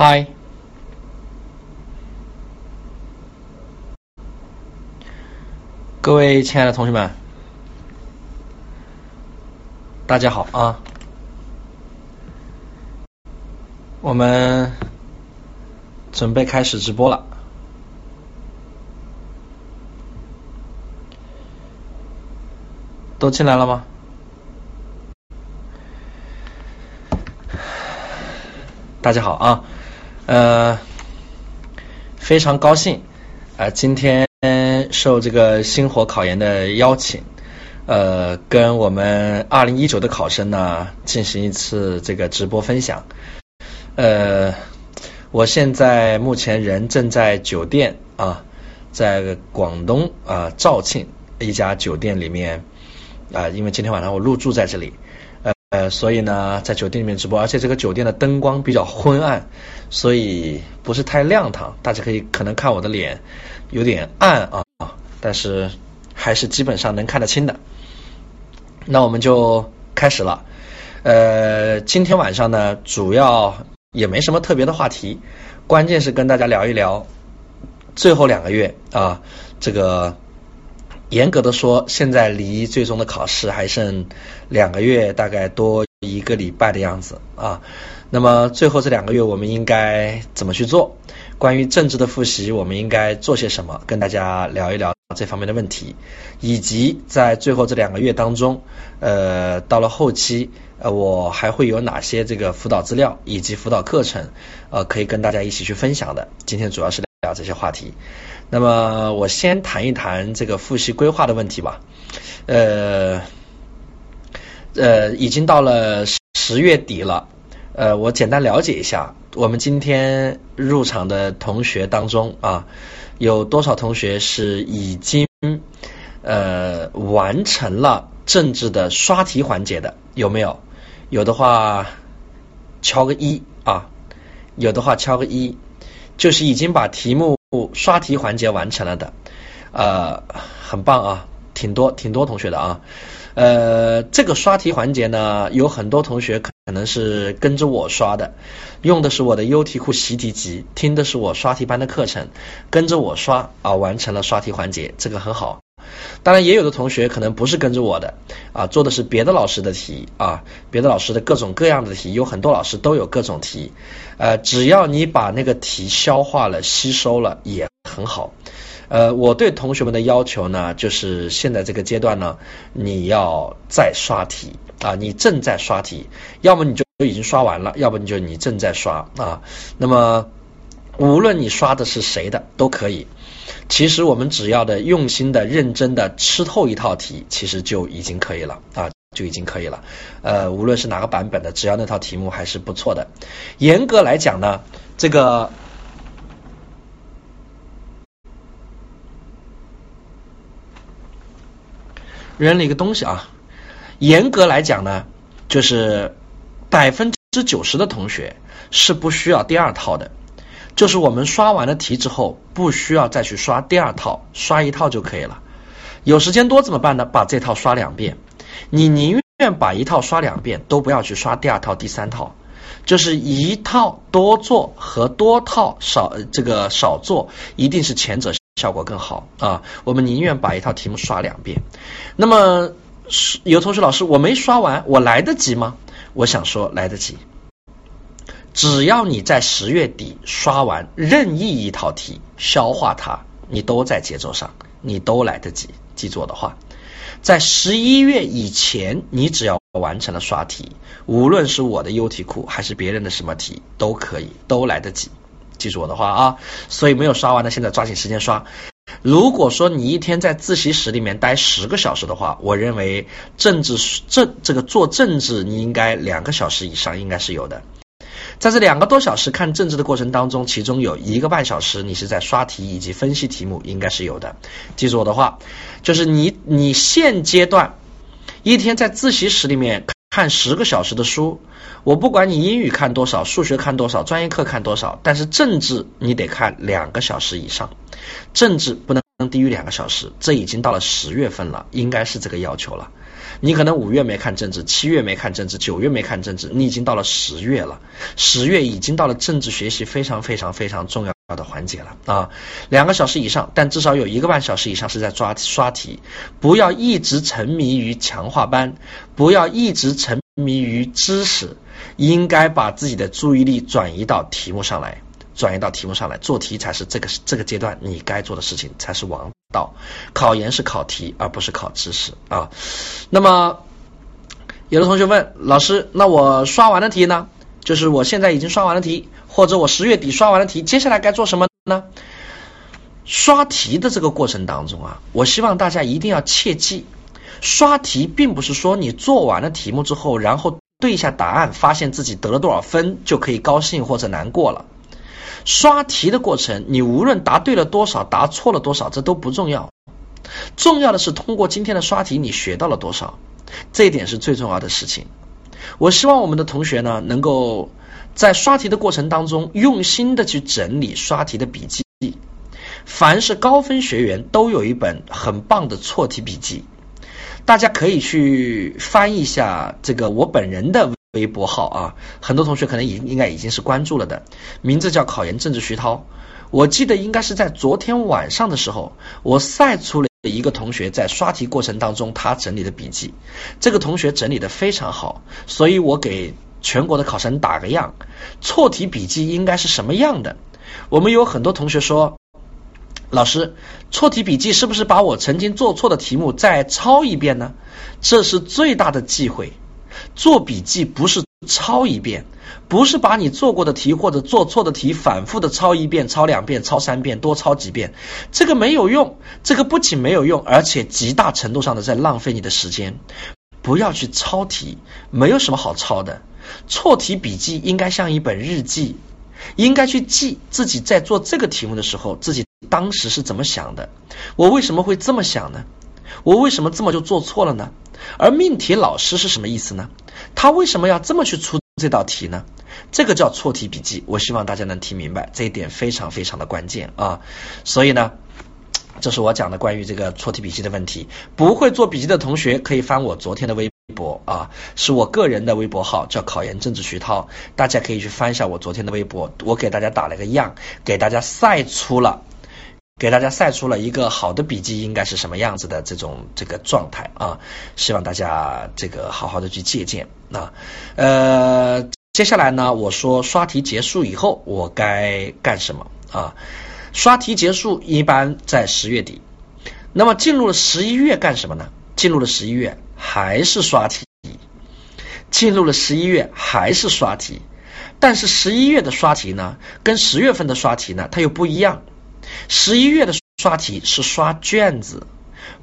嗨，各位亲爱的同学们，大家好啊！我们准备开始直播了，都进来了吗？大家好啊！呃，非常高兴啊，今天受这个星火考研的邀请，呃，跟我们二零一九的考生呢进行一次这个直播分享。呃，我现在目前人正在酒店啊，在广东啊肇庆一家酒店里面啊，因为今天晚上我入住在这里。呃，所以呢，在酒店里面直播，而且这个酒店的灯光比较昏暗，所以不是太亮堂。大家可以可能看我的脸有点暗啊，但是还是基本上能看得清的。那我们就开始了。呃，今天晚上呢，主要也没什么特别的话题，关键是跟大家聊一聊最后两个月啊，这个。严格的说，现在离最终的考试还剩两个月，大概多一个礼拜的样子啊。那么最后这两个月，我们应该怎么去做？关于政治的复习，我们应该做些什么？跟大家聊一聊这方面的问题，以及在最后这两个月当中，呃，到了后期，呃，我还会有哪些这个辅导资料以及辅导课程，呃，可以跟大家一起去分享的。今天主要是聊这些话题。那么我先谈一谈这个复习规划的问题吧。呃呃，已经到了十月底了。呃，我简单了解一下，我们今天入场的同学当中啊，有多少同学是已经呃完成了政治的刷题环节的？有没有？有的话敲个一啊，有的话敲个一，就是已经把题目。刷题环节完成了的，呃，很棒啊，挺多挺多同学的啊，呃，这个刷题环节呢，有很多同学可能是跟着我刷的，用的是我的优题库习题集，听的是我刷题班的课程，跟着我刷啊，完成了刷题环节，这个很好。当然，也有的同学可能不是跟着我的啊，做的是别的老师的题啊，别的老师的各种各样的题，有很多老师都有各种题，呃，只要你把那个题消化了、吸收了，也很好。呃，我对同学们的要求呢，就是现在这个阶段呢，你要再刷题啊，你正在刷题，要么你就已经刷完了，要不你就你正在刷啊。那么，无论你刷的是谁的，都可以。其实我们只要的用心的、认真的吃透一套题，其实就已经可以了啊，就已经可以了。呃，无论是哪个版本的，只要那套题目还是不错的。严格来讲呢，这个扔了一个东西啊。严格来讲呢，就是百分之九十的同学是不需要第二套的。就是我们刷完了题之后，不需要再去刷第二套，刷一套就可以了。有时间多怎么办呢？把这套刷两遍。你宁愿把一套刷两遍，都不要去刷第二套、第三套。就是一套多做和多套少这个少做，一定是前者效果更好啊。我们宁愿把一套题目刷两遍。那么有同学老师，我没刷完，我来得及吗？我想说来得及。只要你在十月底刷完任意一套题，消化它，你都在节奏上，你都来得及。记住我的话，在十一月以前，你只要完成了刷题，无论是我的优题库还是别人的什么题，都可以，都来得及。记住我的话啊！所以没有刷完的，现在抓紧时间刷。如果说你一天在自习室里面待十个小时的话，我认为政治政这个做政治，你应该两个小时以上应该是有的。在这两个多小时看政治的过程当中，其中有一个半小时你是在刷题以及分析题目，应该是有的。记住我的话，就是你你现阶段一天在自习室里面看十个小时的书，我不管你英语看多少，数学看多少，专业课看多少，但是政治你得看两个小时以上，政治不能低于两个小时。这已经到了十月份了，应该是这个要求了。你可能五月没看政治，七月没看政治，九月没看政治，你已经到了十月了，十月已经到了政治学习非常非常非常重要的环节了啊！两个小时以上，但至少有一个半小时以上是在抓刷题，不要一直沉迷于强化班，不要一直沉迷于知识，应该把自己的注意力转移到题目上来。转移到题目上来做题才是这个这个阶段你该做的事情才是王道。考研是考题而不是考知识啊。那么有的同学问老师，那我刷完了题呢？就是我现在已经刷完了题，或者我十月底刷完了题，接下来该做什么呢？刷题的这个过程当中啊，我希望大家一定要切记，刷题并不是说你做完了题目之后，然后对一下答案，发现自己得了多少分就可以高兴或者难过了。刷题的过程，你无论答对了多少，答错了多少，这都不重要。重要的是通过今天的刷题，你学到了多少，这一点是最重要的事情。我希望我们的同学呢，能够在刷题的过程当中，用心的去整理刷题的笔记。凡是高分学员都有一本很棒的错题笔记，大家可以去翻一下这个我本人的。微博号啊，很多同学可能已应该已经是关注了的，名字叫考研政治徐涛。我记得应该是在昨天晚上的时候，我晒出了一个同学在刷题过程当中他整理的笔记。这个同学整理的非常好，所以我给全国的考生打个样，错题笔记应该是什么样的？我们有很多同学说，老师，错题笔记是不是把我曾经做错的题目再抄一遍呢？这是最大的忌讳。做笔记不是抄一遍，不是把你做过的题或者做错的题反复的抄一遍、抄两遍、抄三遍、多抄几遍，这个没有用。这个不仅没有用，而且极大程度上的在浪费你的时间。不要去抄题，没有什么好抄的。错题笔记应该像一本日记，应该去记自己在做这个题目的时候，自己当时是怎么想的。我为什么会这么想呢？我为什么这么就做错了呢？而命题老师是什么意思呢？他为什么要这么去出这道题呢？这个叫错题笔记。我希望大家能听明白这一点，非常非常的关键啊！所以呢，这是我讲的关于这个错题笔记的问题。不会做笔记的同学可以翻我昨天的微微博啊，是我个人的微博号，叫考研政治徐涛，大家可以去翻一下我昨天的微博，我给大家打了个样，给大家晒出了。给大家晒出了一个好的笔记应该是什么样子的这种这个状态啊，希望大家这个好好的去借鉴啊。呃，接下来呢，我说刷题结束以后我该干什么啊？刷题结束一般在十月底，那么进入了十一月干什么呢？进入了十一月还是刷题，进入了十一月还是刷题，但是十一月的刷题呢，跟十月份的刷题呢，它又不一样。十一月的刷题是刷卷子，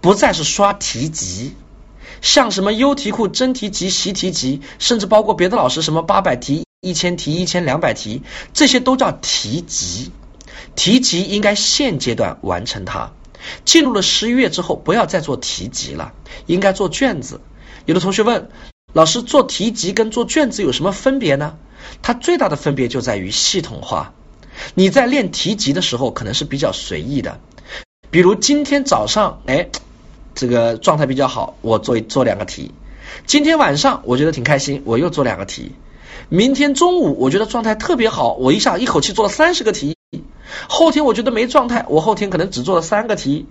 不再是刷题集。像什么优题库、真题集、习题集，甚至包括别的老师什么八百题、一千题、一千两百题，这些都叫题集。题集应该现阶段完成它。进入了十一月之后，不要再做题集了，应该做卷子。有的同学问老师，做题集跟做卷子有什么分别呢？它最大的分别就在于系统化。你在练题集的时候，可能是比较随意的，比如今天早上，哎，这个状态比较好，我做做两个题；今天晚上我觉得挺开心，我又做两个题；明天中午我觉得状态特别好，我一下一口气做了三十个题；后天我觉得没状态，我后天可能只做了三个题。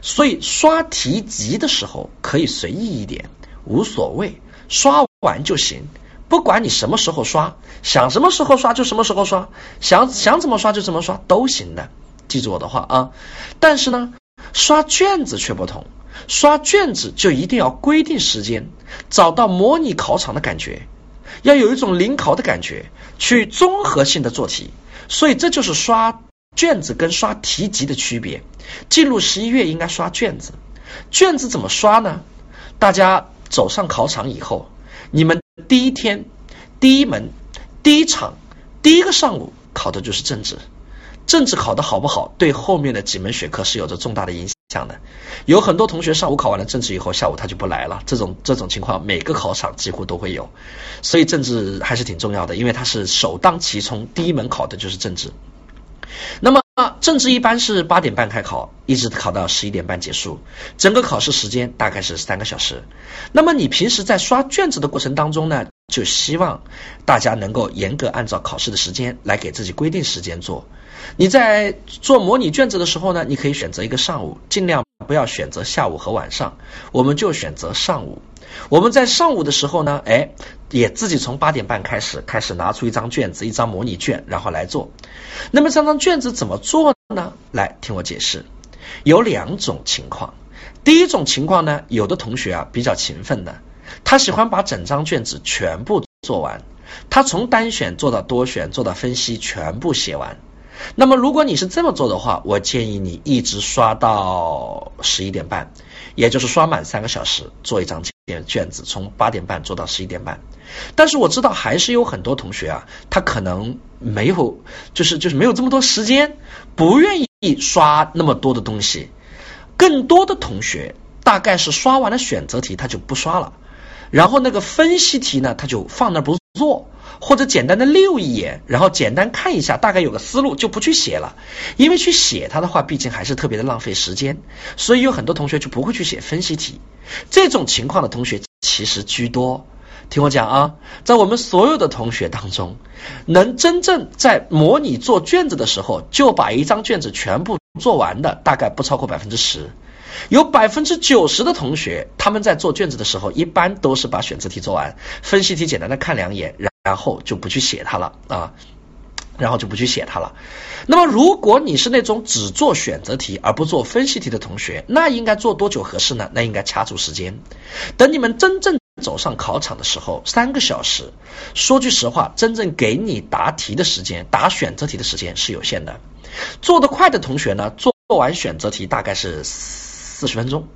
所以刷题集的时候可以随意一点，无所谓，刷完就行。不管你什么时候刷，想什么时候刷就什么时候刷，想想怎么刷就怎么刷都行的。记住我的话啊！但是呢，刷卷子却不同，刷卷子就一定要规定时间，找到模拟考场的感觉，要有一种临考的感觉，去综合性的做题。所以这就是刷卷子跟刷题集的区别。进入十一月应该刷卷子，卷子怎么刷呢？大家走上考场以后，你们。第一天，第一门，第一场，第一个上午考的就是政治。政治考的好不好，对后面的几门学科是有着重大的影响的。有很多同学上午考完了政治以后，下午他就不来了。这种这种情况，每个考场几乎都会有。所以政治还是挺重要的，因为它是首当其冲，第一门考的就是政治。那么政治一般是八点半开考，一直考到十一点半结束，整个考试时间大概是三个小时。那么你平时在刷卷子的过程当中呢，就希望大家能够严格按照考试的时间来给自己规定时间做。你在做模拟卷子的时候呢，你可以选择一个上午，尽量不要选择下午和晚上，我们就选择上午。我们在上午的时候呢，哎，也自己从八点半开始，开始拿出一张卷子，一张模拟卷，然后来做。那么这张卷子怎么做呢？来听我解释，有两种情况。第一种情况呢，有的同学啊比较勤奋的，他喜欢把整张卷子全部做完，他从单选做到多选，做到分析，全部写完。那么如果你是这么做的话，我建议你一直刷到十一点半，也就是刷满三个小时，做一张卷卷子，从八点半做到十一点半。但是我知道还是有很多同学啊，他可能没有，就是就是没有这么多时间，不愿意刷那么多的东西。更多的同学大概是刷完了选择题他就不刷了，然后那个分析题呢他就放那不做。或者简单的溜一眼，然后简单看一下，大概有个思路就不去写了，因为去写它的话，毕竟还是特别的浪费时间，所以有很多同学就不会去写分析题。这种情况的同学其实居多。听我讲啊，在我们所有的同学当中，能真正在模拟做卷子的时候就把一张卷子全部做完的，大概不超过百分之十。有百分之九十的同学，他们在做卷子的时候，一般都是把选择题做完，分析题简单的看两眼，然然后就不去写它了啊，然后就不去写它了。那么，如果你是那种只做选择题而不做分析题的同学，那应该做多久合适呢？那应该掐住时间，等你们真正走上考场的时候，三个小时。说句实话，真正给你答题的时间，答选择题的时间是有限的。做得快的同学呢，做完选择题大概是。四十分钟，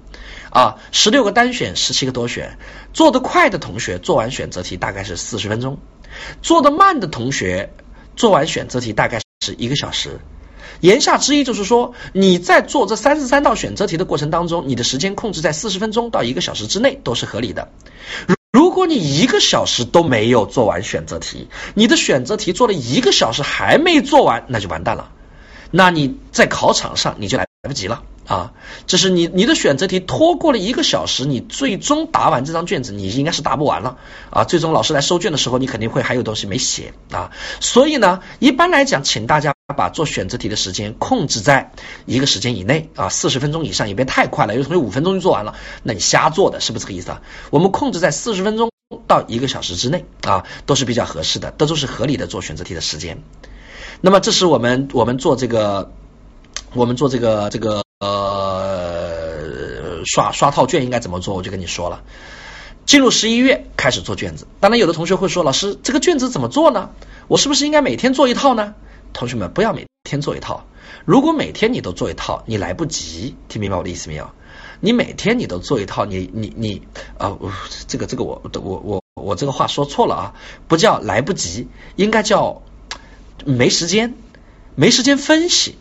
啊，十六个单选，十七个多选，做得快的同学做完选择题大概是四十分钟，做得慢的同学做完选择题大概是一个小时。言下之意就是说，你在做这三十三道选择题的过程当中，你的时间控制在四十分钟到一个小时之内都是合理的。如果你一个小时都没有做完选择题，你的选择题做了一个小时还没做完，那就完蛋了。那你在考场上你就来来不及了。啊，这是你你的选择题拖过了一个小时，你最终答完这张卷子，你应该是答不完了啊。最终老师来收卷的时候，你肯定会还有东西没写啊。所以呢，一般来讲，请大家把做选择题的时间控制在一个时间以内啊，四十分钟以上也别太快了。有同学五分钟就做完了，那你瞎做的是不是这个意思啊？我们控制在四十分钟到一个小时之内啊，都是比较合适的，这都是合理的做选择题的时间。那么，这是我们我们做这个，我们做这个这个。呃，刷刷套卷应该怎么做？我就跟你说了，进入十一月开始做卷子。当然，有的同学会说，老师，这个卷子怎么做呢？我是不是应该每天做一套呢？同学们，不要每天做一套。如果每天你都做一套，你来不及。听明白我的意思没有？你每天你都做一套，你你你啊，这个这个我我我我这个话说错了啊，不叫来不及，应该叫没时间，没时间分析。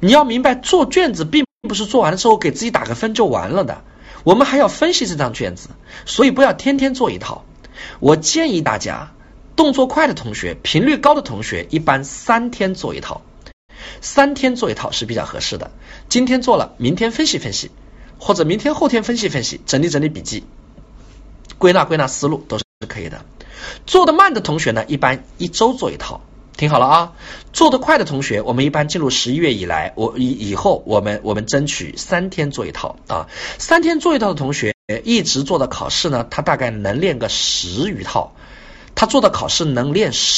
你要明白，做卷子并不是做完了之后给自己打个分就完了的，我们还要分析这张卷子，所以不要天天做一套。我建议大家，动作快的同学、频率高的同学，一般三天做一套，三天做一套是比较合适的。今天做了，明天分析分析，或者明天后天分析分析，整理整理笔记，归纳归纳思路都是可以的。做的慢的同学呢，一般一周做一套。听好了啊，做得快的同学，我们一般进入十一月以来，我以以后我们我们争取三天做一套啊，三天做一套的同学，一直做到考试呢，他大概能练个十余套，他做到考试能练十